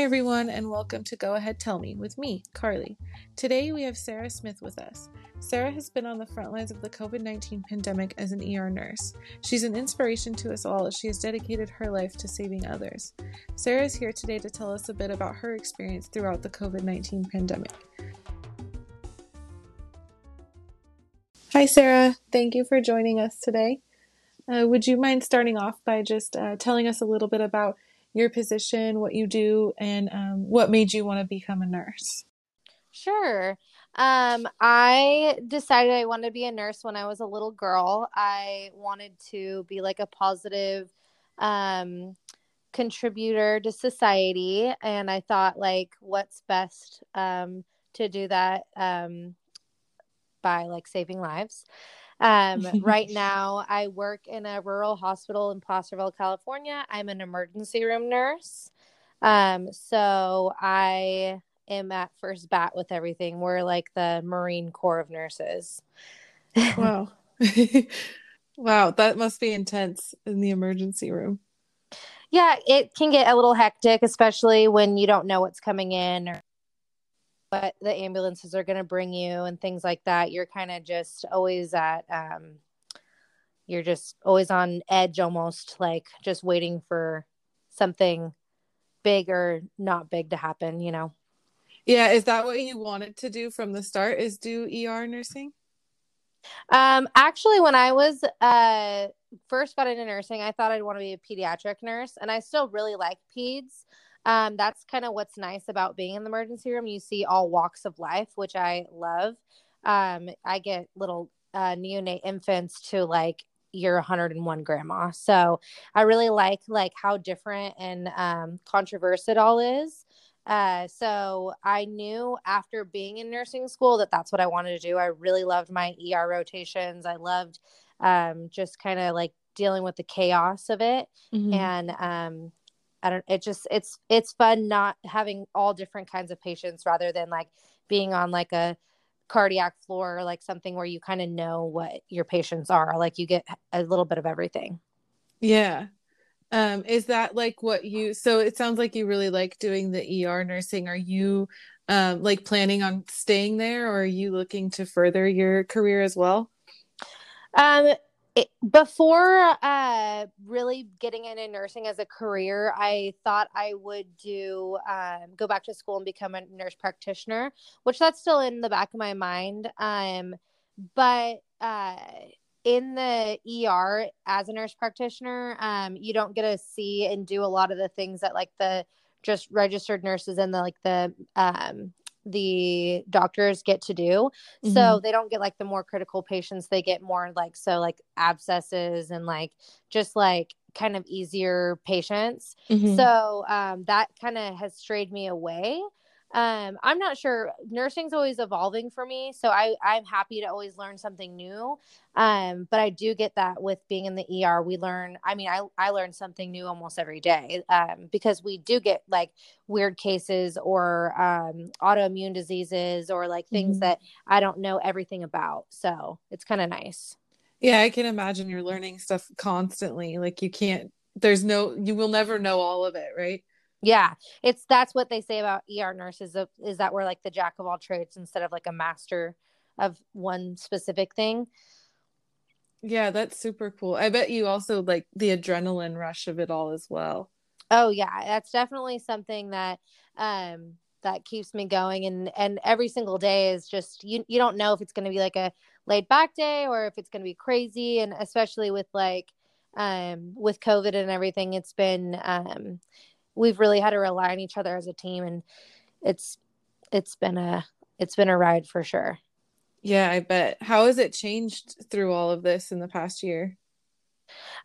Hi, everyone, and welcome to Go Ahead Tell Me with me, Carly. Today we have Sarah Smith with us. Sarah has been on the front lines of the COVID 19 pandemic as an ER nurse. She's an inspiration to us all as she has dedicated her life to saving others. Sarah is here today to tell us a bit about her experience throughout the COVID 19 pandemic. Hi, Sarah. Thank you for joining us today. Uh, would you mind starting off by just uh, telling us a little bit about your position, what you do, and um, what made you want to become a nurse? Sure. Um, I decided I wanted to be a nurse when I was a little girl. I wanted to be like a positive um, contributor to society, and I thought, like, what's best um, to do that um, by like saving lives. Um, right now, I work in a rural hospital in Placerville, California. I'm an emergency room nurse. Um, so I am at first bat with everything. We're like the Marine Corps of nurses. wow. wow, that must be intense in the emergency room. Yeah, it can get a little hectic, especially when you don't know what's coming in or what the ambulances are going to bring you and things like that. You're kind of just always at um you're just always on edge almost like just waiting for something big or not big to happen you know? Yeah is that what you wanted to do from the start is do er nursing? Um actually when i was uh first got into nursing i thought i'd want to be a pediatric nurse and i still really like peds um, that's kind of what's nice about being in the emergency room. You see all walks of life, which I love. Um, I get little uh, neonate infants to like your 101 grandma. So I really like like how different and um, controversial it all is. Uh, so I knew after being in nursing school that that's what I wanted to do. I really loved my ER rotations. I loved um, just kind of like dealing with the chaos of it. Mm-hmm. And um, I don't it just it's it's fun not having all different kinds of patients rather than like being on like a cardiac floor or like something where you kind of know what your patients are like you get a little bit of everything. Yeah. Um is that like what you so it sounds like you really like doing the ER nursing are you um like planning on staying there or are you looking to further your career as well? Um it, before uh, really getting into nursing as a career, I thought I would do um, go back to school and become a nurse practitioner, which that's still in the back of my mind. Um, but uh, in the ER as a nurse practitioner, um, you don't get to see and do a lot of the things that like the just registered nurses and the like the um, the doctors get to do. Mm-hmm. So they don't get like the more critical patients. They get more like, so like abscesses and like just like kind of easier patients. Mm-hmm. So um, that kind of has strayed me away um i'm not sure nursing's always evolving for me so i i'm happy to always learn something new um but i do get that with being in the er we learn i mean i i learn something new almost every day um because we do get like weird cases or um autoimmune diseases or like things mm-hmm. that i don't know everything about so it's kind of nice yeah i can imagine you're learning stuff constantly like you can't there's no you will never know all of it right yeah, it's that's what they say about ER nurses is that we're like the jack of all trades instead of like a master of one specific thing. Yeah, that's super cool. I bet you also like the adrenaline rush of it all as well. Oh yeah, that's definitely something that um that keeps me going and and every single day is just you you don't know if it's going to be like a laid back day or if it's going to be crazy and especially with like um with covid and everything it's been um we've really had to rely on each other as a team and it's it's been a it's been a ride for sure. Yeah i bet. How has it changed through all of this in the past year?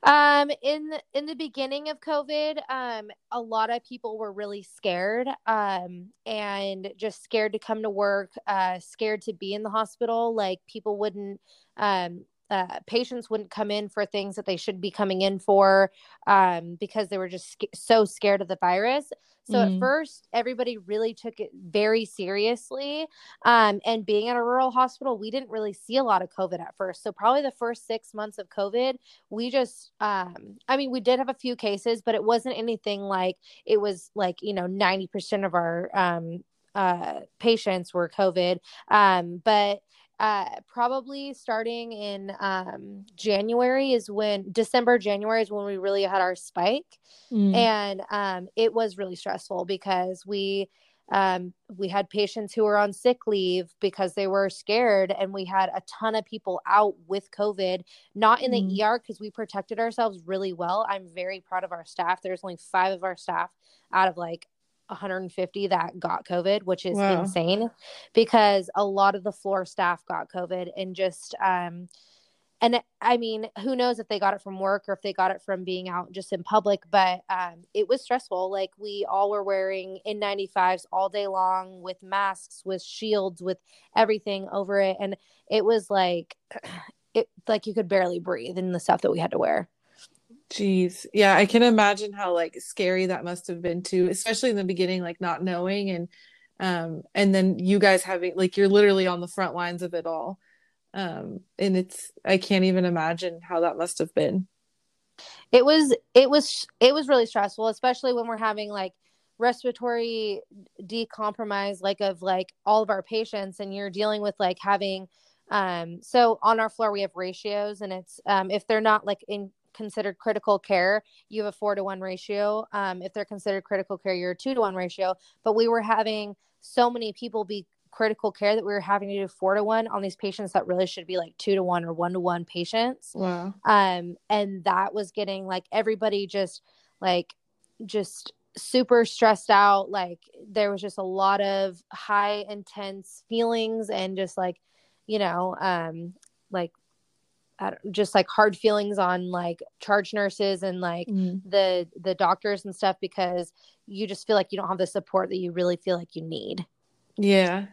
Um in in the beginning of covid um a lot of people were really scared um and just scared to come to work uh scared to be in the hospital. Like people wouldn't um uh, patients wouldn't come in for things that they should be coming in for um, because they were just sc- so scared of the virus. So mm. at first, everybody really took it very seriously. Um, and being at a rural hospital, we didn't really see a lot of COVID at first. So probably the first six months of COVID, we just, um, I mean, we did have a few cases, but it wasn't anything like it was like, you know, 90% of our um, uh, patients were COVID. Um, but uh, probably starting in um, January is when December, January is when we really had our spike. Mm. And um, it was really stressful because we um, we had patients who were on sick leave because they were scared, and we had a ton of people out with COVID, not in mm. the ER because we protected ourselves really well. I'm very proud of our staff. There's only five of our staff out of like 150 that got COVID, which is wow. insane because a lot of the floor staff got COVID and just, um, and I mean, who knows if they got it from work or if they got it from being out just in public, but um, it was stressful. Like we all were wearing N95s all day long with masks, with shields, with everything over it. And it was like, it like you could barely breathe in the stuff that we had to wear. Jeez. Yeah, I can imagine how like scary that must have been too, especially in the beginning, like not knowing and um and then you guys having like you're literally on the front lines of it all. Um and it's I can't even imagine how that must have been. It was it was it was really stressful, especially when we're having like respiratory decompromise like of like all of our patients and you're dealing with like having um so on our floor we have ratios and it's um if they're not like in considered critical care, you have a four to one ratio. Um, if they're considered critical care, you're a two to one ratio. But we were having so many people be critical care that we were having to do four to one on these patients that really should be like two to one or one to one patients. Wow. Um, and that was getting like everybody just like just super stressed out. Like there was just a lot of high intense feelings and just like, you know, um, like just like hard feelings on like charge nurses and like mm. the the doctors and stuff because you just feel like you don't have the support that you really feel like you need. Yeah.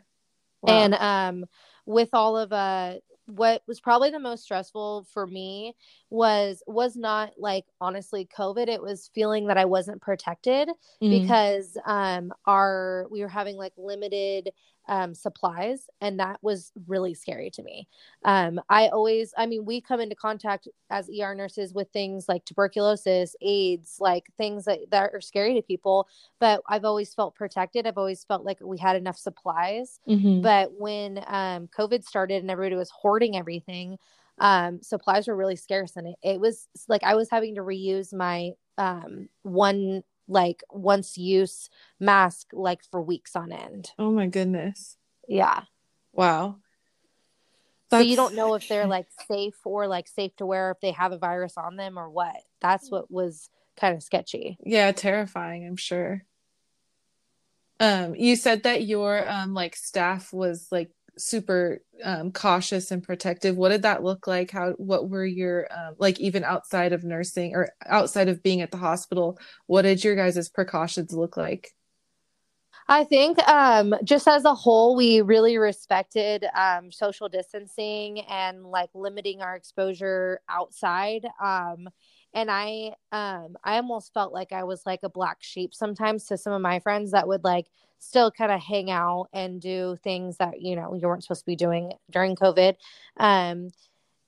Wow. And um with all of uh what was probably the most stressful for me was was not like honestly covid it was feeling that i wasn't protected mm. because um our we were having like limited um, supplies, and that was really scary to me. Um, I always, I mean, we come into contact as ER nurses with things like tuberculosis, AIDS, like things that, that are scary to people, but I've always felt protected. I've always felt like we had enough supplies. Mm-hmm. But when um, COVID started and everybody was hoarding everything, um, supplies were really scarce, and it, it was like I was having to reuse my um, one like once use mask like for weeks on end. Oh my goodness. Yeah. Wow. That's... So you don't know if they're like safe or like safe to wear if they have a virus on them or what. That's what was kind of sketchy. Yeah, terrifying, I'm sure. Um you said that your um like staff was like super um, cautious and protective. What did that look like? How what were your um, like even outside of nursing or outside of being at the hospital what did your guys' precautions look like? I think um, just as a whole, we really respected um, social distancing and like limiting our exposure outside. Um, and I, um, I almost felt like I was like a black sheep sometimes to some of my friends that would like still kind of hang out and do things that you know you weren't supposed to be doing during covid. Um,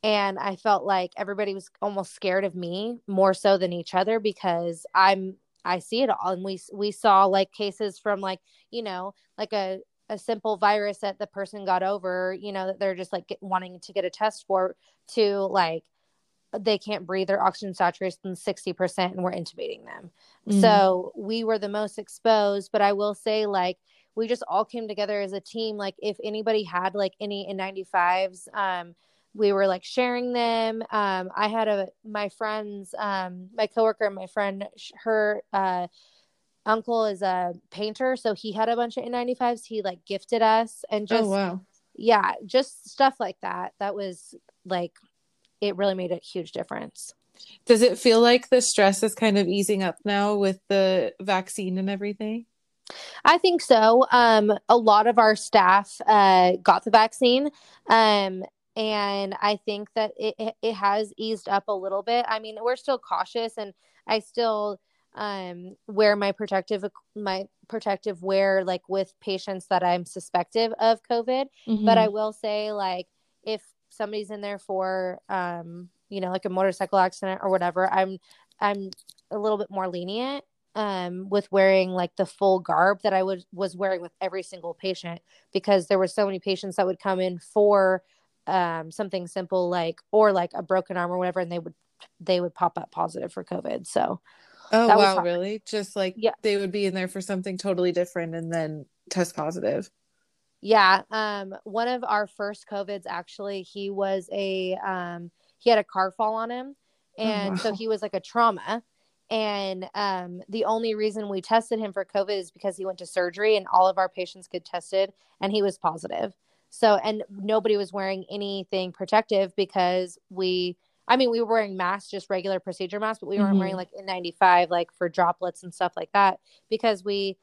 and i felt like everybody was almost scared of me more so than each other because i'm i see it all. And we we saw like cases from like you know like a a simple virus that the person got over you know that they're just like get, wanting to get a test for to like they can't breathe their oxygen saturation 60% and we're intubating them. Mm-hmm. so we were the most exposed but i will say like we just all came together as a team. Like if anybody had like any n95s um we were like sharing them. Um i had a my friends um my coworker my friend her uh uncle is a painter so he had a bunch of n95s he like gifted us and oh, just oh, wow. Yeah just stuff like that. That was like it really made a huge difference. Does it feel like the stress is kind of easing up now with the vaccine and everything? I think so. Um, a lot of our staff uh, got the vaccine. Um, and I think that it it has eased up a little bit. I mean, we're still cautious, and I still um wear my protective my protective wear like with patients that I'm suspected of COVID. Mm-hmm. But I will say, like, if somebody's in there for um you know like a motorcycle accident or whatever, I'm I'm a little bit more lenient um, with wearing like the full garb that I was was wearing with every single patient because there were so many patients that would come in for um, something simple like or like a broken arm or whatever, and they would they would pop up positive for COVID. So, oh wow, really? Just like yeah, they would be in there for something totally different and then test positive. Yeah, um, one of our first COVIDs actually, he was a um, he had a car fall on him, oh, and oh, wow. so he was like a trauma and um, the only reason we tested him for COVID is because he went to surgery and all of our patients get tested and he was positive. So, and nobody was wearing anything protective because we, I mean, we were wearing masks, just regular procedure masks, but we weren't mm-hmm. wearing like N95, like for droplets and stuff like that because we,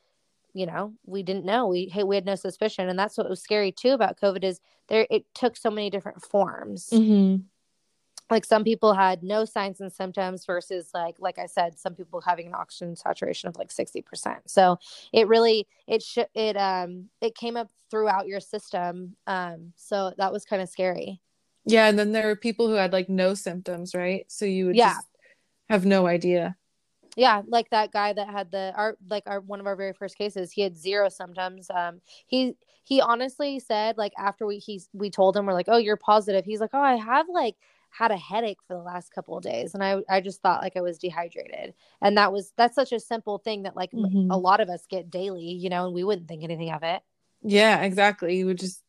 you know, we didn't know. We we had no suspicion, and that's what was scary too about COVID is there. It took so many different forms. Mm-hmm like some people had no signs and symptoms versus like like i said some people having an oxygen saturation of like 60% so it really it should it um it came up throughout your system um so that was kind of scary yeah and then there were people who had like no symptoms right so you would yeah. have no idea yeah like that guy that had the our like our one of our very first cases he had zero symptoms um he he honestly said like after we he we told him we're like oh you're positive he's like oh i have like had a headache for the last couple of days and I, I just thought like I was dehydrated. And that was that's such a simple thing that like mm-hmm. a lot of us get daily, you know, and we wouldn't think anything of it. Yeah, exactly. You would just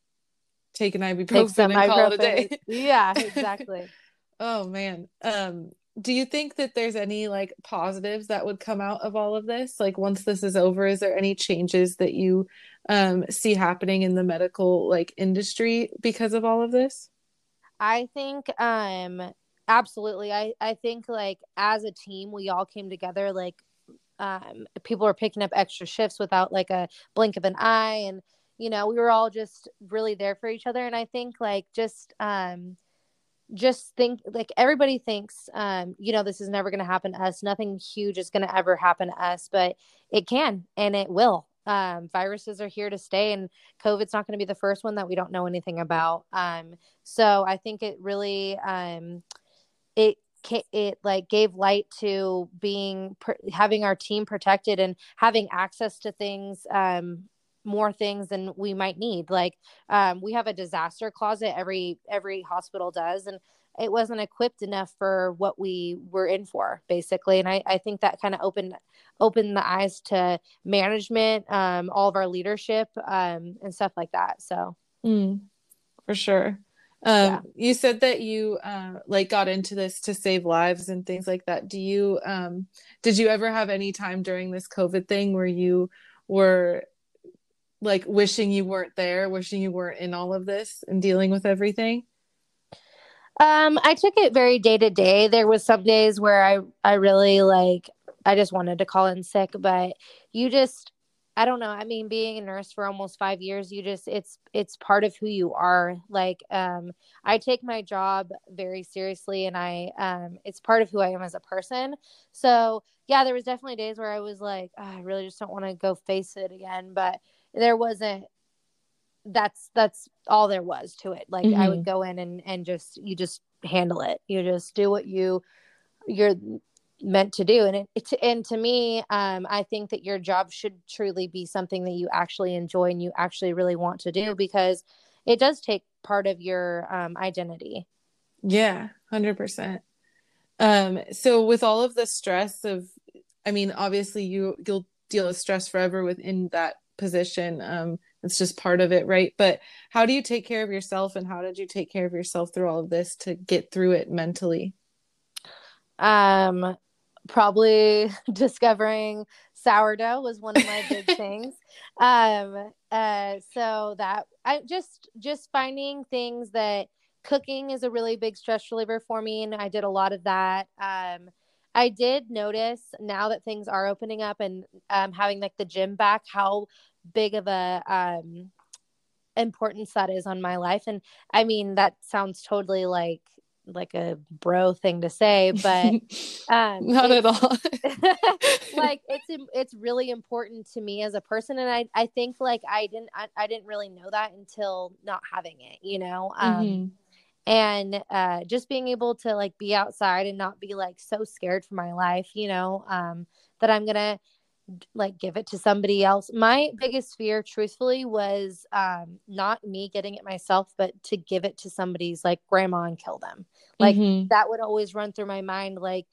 take an ibuprofen take and ibuprofen. call it a day. yeah, exactly. oh man. Um do you think that there's any like positives that would come out of all of this? Like once this is over, is there any changes that you um see happening in the medical like industry because of all of this? I think um absolutely. I I think like as a team we all came together like um people were picking up extra shifts without like a blink of an eye and you know, we were all just really there for each other and I think like just um just think like everybody thinks um you know this is never going to happen to us. Nothing huge is going to ever happen to us but it can and it will. Um, viruses are here to stay and covid's not going to be the first one that we don't know anything about. Um, so i think it really um, it it like gave light to being having our team protected and having access to things um, more things than we might need. Like um, we have a disaster closet every every hospital does and it wasn't equipped enough for what we were in for basically. And i, I think that kind of opened opened the eyes to management um, all of our leadership um, and stuff like that so. Mm, for sure. Um, yeah. you said that you uh, like got into this to save lives and things like that. Do you um, did you ever have any time during this covid thing where you were like wishing you weren't there wishing you weren't in all of this and dealing with everything um, I took it very day to day. There was some days where I I really like I just wanted to call in sick, but you just I don't know. I mean, being a nurse for almost 5 years, you just it's it's part of who you are. Like um I take my job very seriously and I um it's part of who I am as a person. So, yeah, there was definitely days where I was like, oh, I really just don't want to go face it again, but there wasn't that's that's all there was to it like mm-hmm. i would mm-hmm. go in and and just you just handle it you just do what you you're meant to do and it, it and to me um i think that your job should truly be something that you actually enjoy and you actually really want to do because it does take part of your um identity yeah 100% um so with all of the stress of i mean obviously you you'll deal with stress forever within that position um it's just part of it right? But how do you take care of yourself and how did you take care of yourself through all of this to get through it mentally? Um probably discovering sourdough was one of my big things. Um uh so that i just just finding things that cooking is a really big stress reliever for me and i did a lot of that. Um I did notice now that things are opening up and um, having like the gym back, how big of a um importance that is on my life and i mean that sounds totally like like a bro thing to say but um Not at all. like it's it's really important to me as a person and i i think like i didn't i, I didn't really know that until not having it you know um Mhm. And uh just being able to like be outside and not be like so scared for my life you know um that i'm gonna like give it to somebody else my biggest fear truthfully was um not me getting it myself but to give it to somebody's like grandma and kill them like Mhm. that would always run through my mind like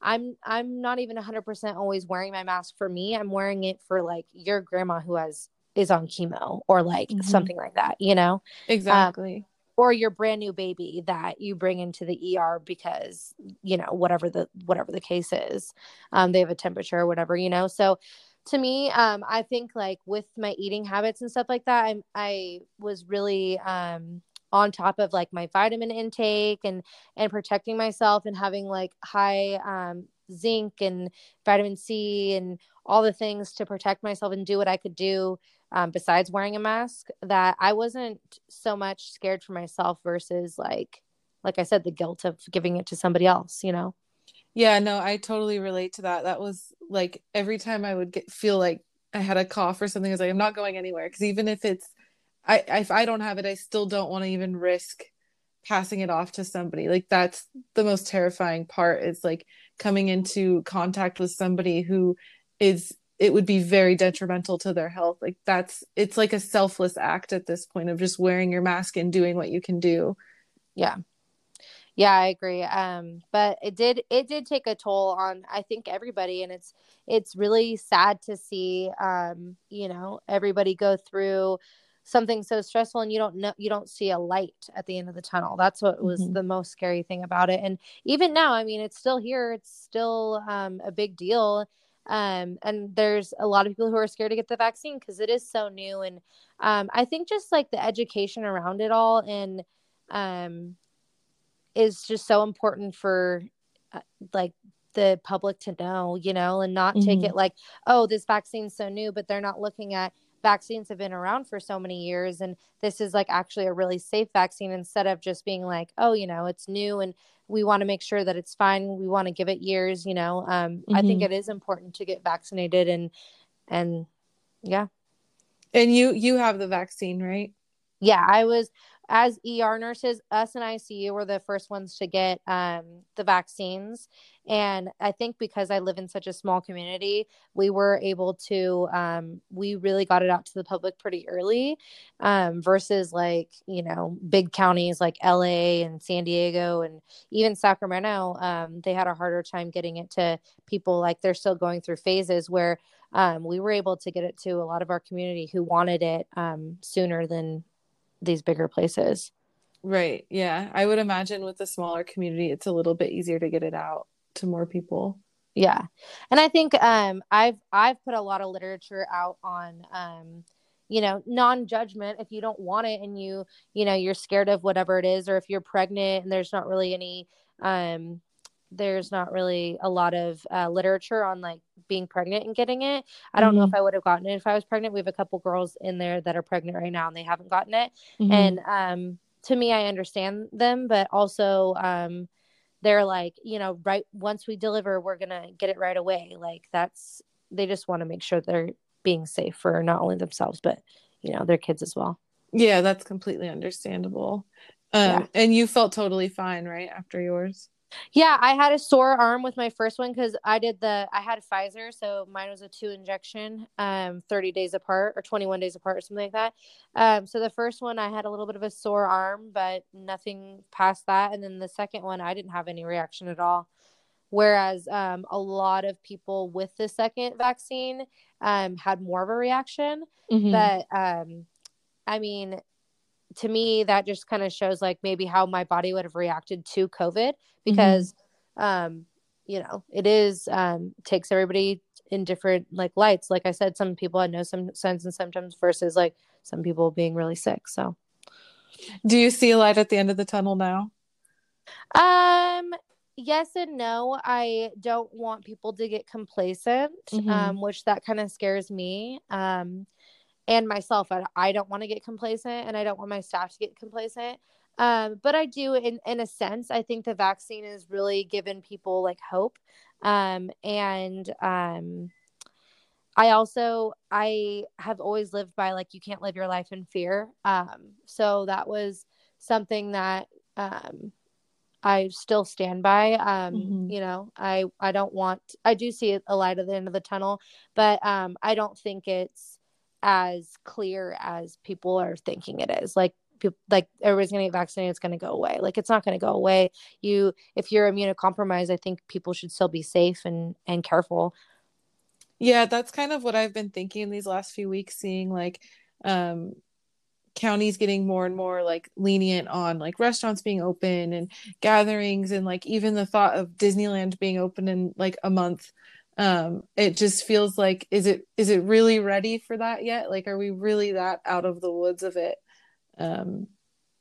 i'm i'm not even 100% always wearing my mask for me i'm wearing it for like your grandma who has is on chemo or like Mhm. something like that you know exactly. Or your brand new baby that you bring into the ER because you know whatever the whatever the case is um they have a temperature or whatever you know? So to me um I think like with my eating habits and stuff like that I I was really um on top of like my vitamin intake and and protecting myself and having like high um zinc and vitamin C and all the things to protect myself and do what I could do um, besides wearing a mask that I wasn't so much scared for myself versus like like I said the guilt of giving it to somebody else you know Yeah, no, I totally relate to that. That was like every time I would get feel like I had a cough or something, I was like, I'm not going anywhere. Because even if it's, I if I don't have it, I still don't want to even risk passing it off to somebody. Like that's the most terrifying part is like coming into contact with somebody who is it would be very detrimental to their health. Like that's it's like a selfless act at this point of just wearing your mask and doing what you can do. yeah. Yeah i agree. Um but it did it did take a toll on i think everybody. And it's it's really sad to see um you know everybody go through something so stressful and you don't know you don't see a light at the end of the tunnel. That's what was Mhm. the most scary thing about it. And even now i mean it's still here. It's still um a big deal um and there's a lot of people who are scared to get the vaccine because it is so new and um i think just like the education around it all and um is just so important for uh, like the public to know, you know, and not take Mhm. it like, oh, this vaccine's so new, but they're not looking at vaccines have been around for so many years and this is like actually a really safe vaccine instead of just being like, oh, you know, it's new and we want to make sure that it's fine. We want to give it years, you know. Um, I think Mhm. it is important to get vaccinated and and yeah. And you you have the vaccine, right? yeah i was as er nurses us and icu were the first ones to get um, the vaccines. And i think because i live in such a small community we were able to um, we really got it out to the public pretty early um, versus like you know big counties like la and san diego and even sacramento um, they had a harder time getting it to people. Like they're still going through phases where um, we were able to get it to a lot of our community who wanted it um, sooner than these bigger places. Right. Yeah. I would imagine with a smaller community, it's a little bit easier to get it out to more people. Yeah. And I think um I've I've put a lot of literature out on um you know, non-judgment if you don't want it and you, you know, you're scared of whatever it is or if you're pregnant and there's not really any um there's not really a lot of uh, literature on like being pregnant and getting it. I don't know Mhm. if I would have gotten it if I was pregnant. We have a couple girls in there that are pregnant right now and they haven't gotten it. Mhm. and um to me i understand them but also um they're like you know right once we deliver we're gonna get it right away like that's they just want to make sure they're being safe for not only themselves but you know their kids as well yeah, that's completely understandable. Um, Yeah. and you felt totally fine, right, after yours? Yeah i had a sore arm with my first one because i did the i had pfizer so mine was a two injection um 30 days apart or 21 days apart or something like that. Um so the first one i had a little bit of a sore arm but nothing past that. And then the second one i didn't have any reaction at all. Whereas um, a lot of people with the second vaccine um, had more of a reaction. Mhm. but um, i mean to me that just kind of shows like maybe how my body would have reacted to covid because um you know it is um takes everybody in different like lights like i said some people had no some signs and symptoms versus like some people being really sick so Do you see a light at the end of the tunnel now? Um, yes and no. I don't want people to get complacent, Mhm. um, which that kind of scares me. Um, and myself, I, I don't want to get complacent and I don't want my staff to get complacent. Um, but I do, in, in a sense, I think the vaccine has really given people like hope. Um, and um, I also, I have always lived by like, you can't live your life in fear. Um, so that was something that um, I still stand by. Um, mm-hmm. You know, I I don't want. I do see a light at the end of the tunnel, but um, I don't think it's as clear as people are thinking it is. Like people, like everybody's gonna get vaccinated, it's gonna go away. Like it's not gonna go away. You, if you're immunocompromised, I think people should still be safe and and careful. Yeah, that's kind of what I've been thinking these last few weeks, seeing like um counties getting more and more like lenient on like restaurants being open and gatherings and like even the thought of Disneyland being open in like a month um it just feels like is it is it really ready for that yet? Like are we really that out of the woods of it? Um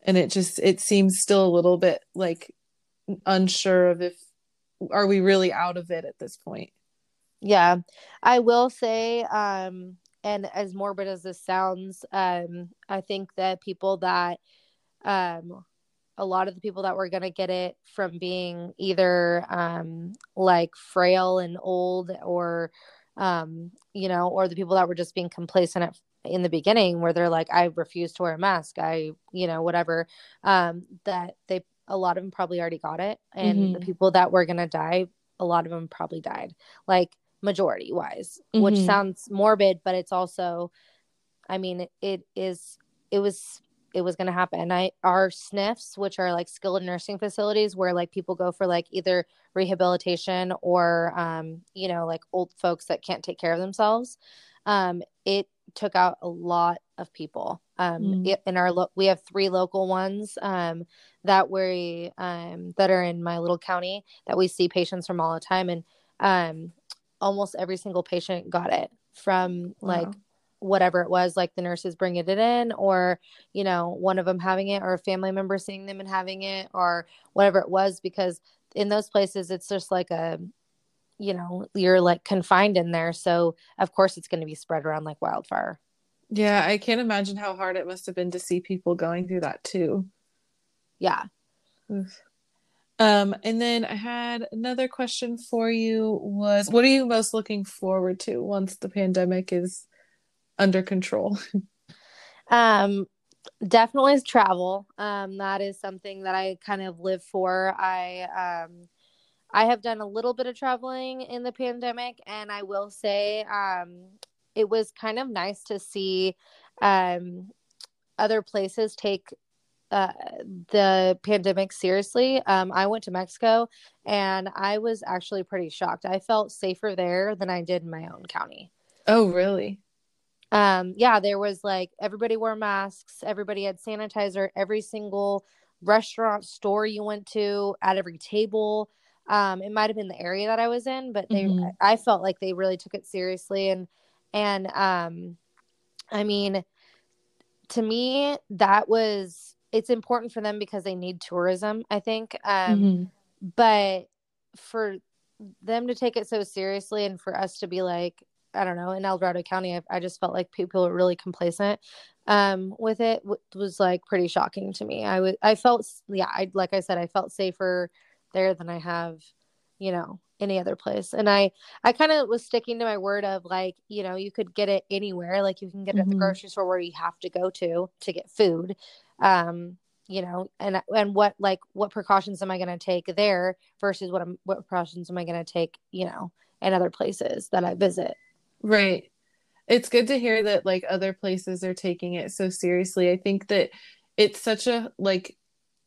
and it just it seems still a little bit like unsure of if are we really out of it at this point? Yeah. I will say um and as morbid as this sounds um i think that people that um a lot of the people that were going to get it from being either um like frail and old or um you know or the people that were just being complacent at, in the beginning where they're like i refuse to wear a mask i you know whatever um that they a lot of them probably already got it and mm-hmm. the people that were going to die a lot of them probably died like majority wise, mm-hmm. which sounds morbid, but it's also, I mean, it, it is, it was, it was going to happen. I, our SNFs, which are like skilled nursing facilities where like people go for like either rehabilitation or, um, you know, like old folks that can't take care of themselves. Um, it took out a lot of people. Um, mm. in our, lo- we have three local ones, um, that we, um, that are in my little county that we see patients from all the time. And, um, almost every single patient got it from like wow. Whatever it was like the nurses bringing it in or you know one of them having it or a family member seeing them and having it or whatever it was because in those places it's just like a you know you're like confined in there. So of course it's going to be spread around like wildfire. Yeah i can't imagine how hard it must have been to see people going through that too. Yeah. Oof. Um, and then I had another question for you was what are you most looking forward to once the pandemic is under control? um definitely travel. Um that is something that I kind of live for. I um I have done a little bit of traveling in the pandemic and I will say um it was kind of nice to see um other places take uh, the pandemic seriously. Um, I went to Mexico and I was actually pretty shocked. I felt safer there than I did in my own county. Oh, really? Um, yeah, there was like everybody wore masks, everybody had sanitizer, every single restaurant, store you went to, at every table. Um, it might have been the area that I was in, but they, mm-hmm. I felt like they really took it seriously. And, and, um, I mean, to me, that was it's important for them because they need tourism, I think. Um, mm-hmm. But for them to take it so seriously and for us to be like, I don't know, in El Dorado County, I, I just felt like people were really complacent um, with it w- was like pretty shocking to me. I I felt, yeah, I, like I said, I felt safer there than I have, you know, any other place. And I, I kind of was sticking to my word of like, you know, you could get it anywhere. Like you can get it mm-hmm. at the mm-hmm. grocery store where you have to go to to get food um you know and and what like what precautions am i going to take there versus what i'm what precautions am i going to take you know in other places that i visit right. It's good to hear that like other places are taking it so seriously. I think that it's such a like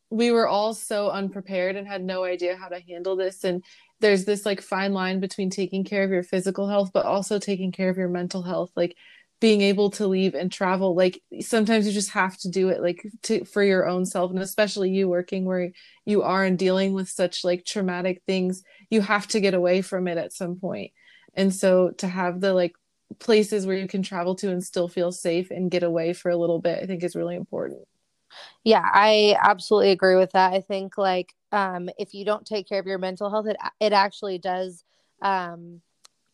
we were all so unprepared and had no idea how to handle this. And there's this like fine line between taking care of your physical health but also taking care of your mental health like being able to leave and travel. Like sometimes you just have to do it like to for your own self and especially you working where you are and dealing with such like traumatic things you have to get away from it at some point and so to have the like places where you can travel to and still feel safe and get away for a little bit i think is really important yeah i absolutely agree with that i think like um if you don't take care of your mental health it it actually does um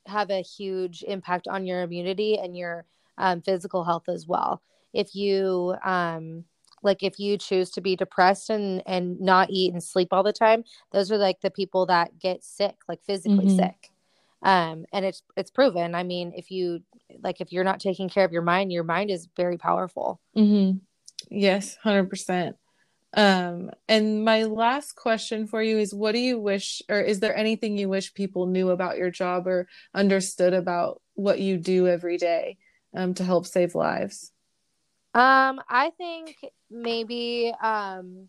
have a huge impact on your immunity and your um, physical health as well. If you um, like if you choose to be depressed and and not eat and sleep all the time those are like the people that get sick like physically mm-hmm. sick um and it's it's proven. I mean if you like if you're not taking care of your mind your mind is very powerful. Mm-hmm. yes 100% um and my last question for you is what do you wish or is there anything you wish people knew about your job or understood about what you do every day um, to help save lives? Um, I think maybe um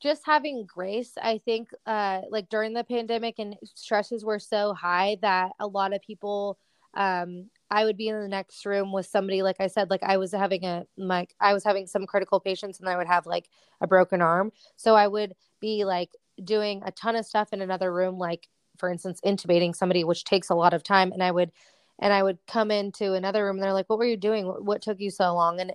just having grace. I think uh like during the pandemic and stresses were so high that a lot of people um I would be in the next room with somebody like I said like I was having a like I was having some critical patients and I would have like a broken arm. So I would be like doing a ton of stuff in another room like for instance intubating somebody which takes a lot of time and I would and I would come into another room and they're like, what were you doing? What, what took you so long? And,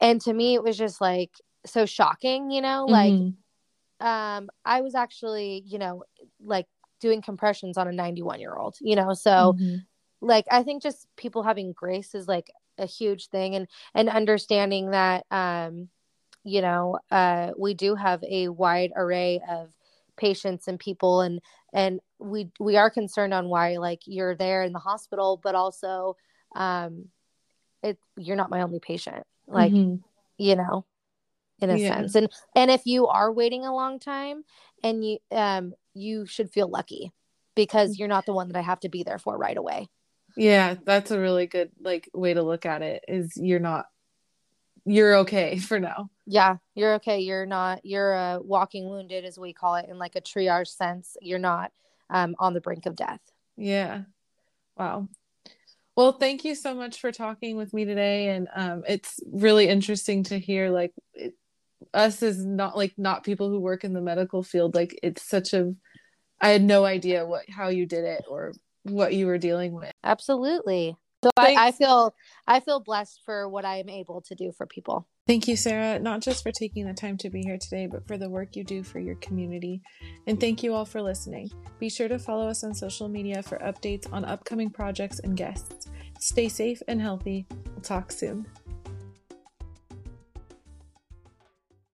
and to me, it was just like so shocking, you know, like, mm-hmm. um, I was actually, you know, like doing compressions on a 91 year old, you know, so mm-hmm. like, I think just people having grace is like a huge thing and, and understanding that, um, you know, uh, we do have a wide array of patients and people and and we we are concerned on why like you're there in the hospital but also um it you're not my only patient like mm-hmm. you know in a yeah. sense and and if you are waiting a long time and you um you should feel lucky because you're not the one that I have to be there for right away. Yeah, that's a really good like way to look at it is you're not you're okay for now. Yeah, you're okay. You're not you're a walking wounded as we call it in like a triage sense. You're not um, on the brink of death. Yeah. Wow. Well, thank you so much for talking with me today, and um, it's really interesting to hear like it, us as not like not people who work in the medical field. Like it's such a, I had no idea what how you did it or what you were dealing with. Absolutely. So I, I feel I feel blessed for what I am able to do for people. Thank you, Sarah, not just for taking the time to be here today, but for the work you do for your community. And thank you all for listening. Be sure to follow us on social media for updates on upcoming projects and guests. Stay safe and healthy. We'll talk soon.